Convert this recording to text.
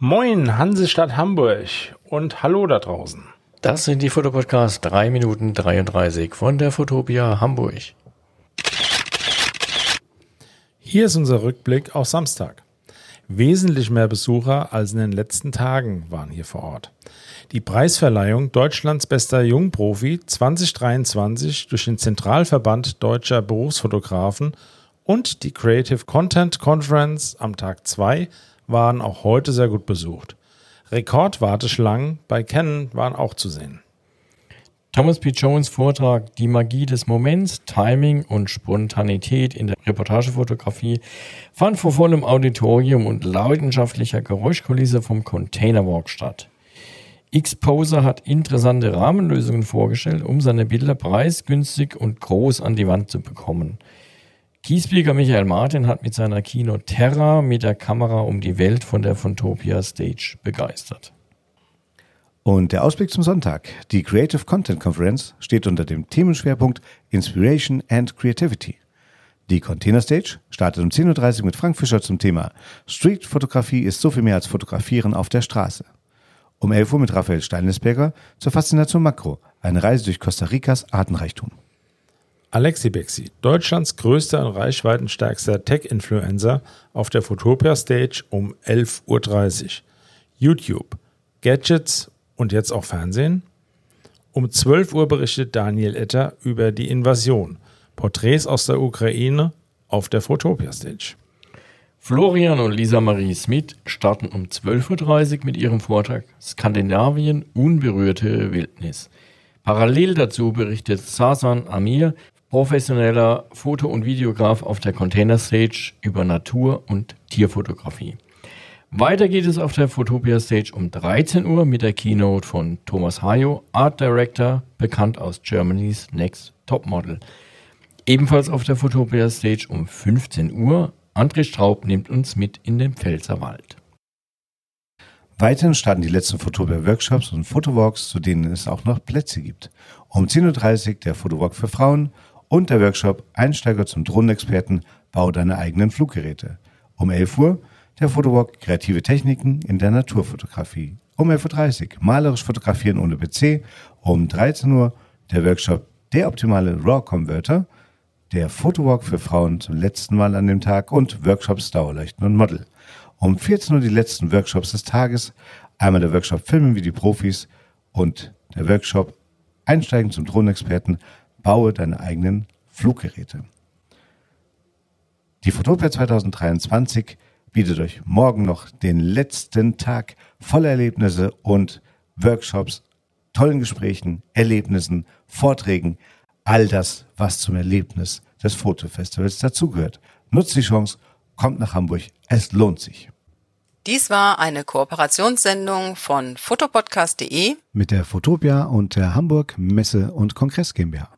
Moin, Hansestadt Hamburg und hallo da draußen. Das sind die Fotopodcasts 3 Minuten 33 von der Fotopia Hamburg. Hier ist unser Rückblick auf Samstag. Wesentlich mehr Besucher als in den letzten Tagen waren hier vor Ort. Die Preisverleihung Deutschlands bester Jungprofi 2023 durch den Zentralverband deutscher Berufsfotografen und die Creative Content Conference am Tag 2 waren auch heute sehr gut besucht. Rekordwarteschlangen bei Canon waren auch zu sehen. Thomas P. Jones Vortrag Die Magie des Moments, Timing und Spontanität in der Reportagefotografie fand vor vollem Auditorium und leidenschaftlicher Geräuschkulisse vom Container Walk statt. Xposer hat interessante Rahmenlösungen vorgestellt, um seine Bilder preisgünstig und groß an die Wand zu bekommen. Keyspeaker Michael Martin hat mit seiner Kino Terra mit der Kamera um die Welt von der Fontopia Stage begeistert. Und der Ausblick zum Sonntag. Die Creative Content Conference steht unter dem Themenschwerpunkt Inspiration and Creativity. Die Container Stage startet um 10.30 Uhr mit Frank Fischer zum Thema Street-Fotografie ist so viel mehr als Fotografieren auf der Straße. Um 11 Uhr mit Raphael Steinlesberger zur Faszination Makro, eine Reise durch Costa Ricas Artenreichtum. Alexi Bexi, Deutschlands größter und reichweitenstärkster Tech-Influencer auf der Fotopia Stage um 11.30 Uhr. YouTube, Gadgets und jetzt auch Fernsehen. Um 12 Uhr berichtet Daniel Etter über die Invasion. Porträts aus der Ukraine auf der Fotopia Stage. Florian und Lisa Marie Smith starten um 12.30 Uhr mit ihrem Vortrag Skandinavien unberührte Wildnis. Parallel dazu berichtet Sasan Amir professioneller Foto- und Videograf auf der Container Stage über Natur- und Tierfotografie. Weiter geht es auf der Photopia Stage um 13 Uhr mit der Keynote von Thomas Hayo, Art Director, bekannt aus Germany's Next Top Model. Ebenfalls auf der Photopia Stage um 15 Uhr. André Straub nimmt uns mit in den Pfälzerwald. Weiterhin starten die letzten Photopia Workshops und Fotowalks, zu denen es auch noch Plätze gibt. Um 10.30 Uhr der Fotowalk für Frauen und der Workshop Einsteiger zum Drohnenexperten Bau deine eigenen Fluggeräte. Um 11 Uhr der Fotowalk Kreative Techniken in der Naturfotografie. Um 11.30 Uhr malerisch fotografieren ohne PC. Um 13 Uhr der Workshop Der optimale RAW Converter. Der Fotowalk für Frauen zum letzten Mal an dem Tag und Workshops Dauerleuchten und Model. Um 14 Uhr die letzten Workshops des Tages. Einmal der Workshop Filmen wie die Profis und der Workshop Einsteigen zum Drohnenexperten baue deine eigenen Fluggeräte. Die Fotopia 2023 bietet euch morgen noch den letzten Tag voller Erlebnisse und Workshops, tollen Gesprächen, Erlebnissen, Vorträgen, all das, was zum Erlebnis des Fotofestivals dazugehört. Nutzt die Chance, kommt nach Hamburg, es lohnt sich. Dies war eine Kooperationssendung von fotopodcast.de mit der Fotopia und der Hamburg Messe und Kongress GmbH.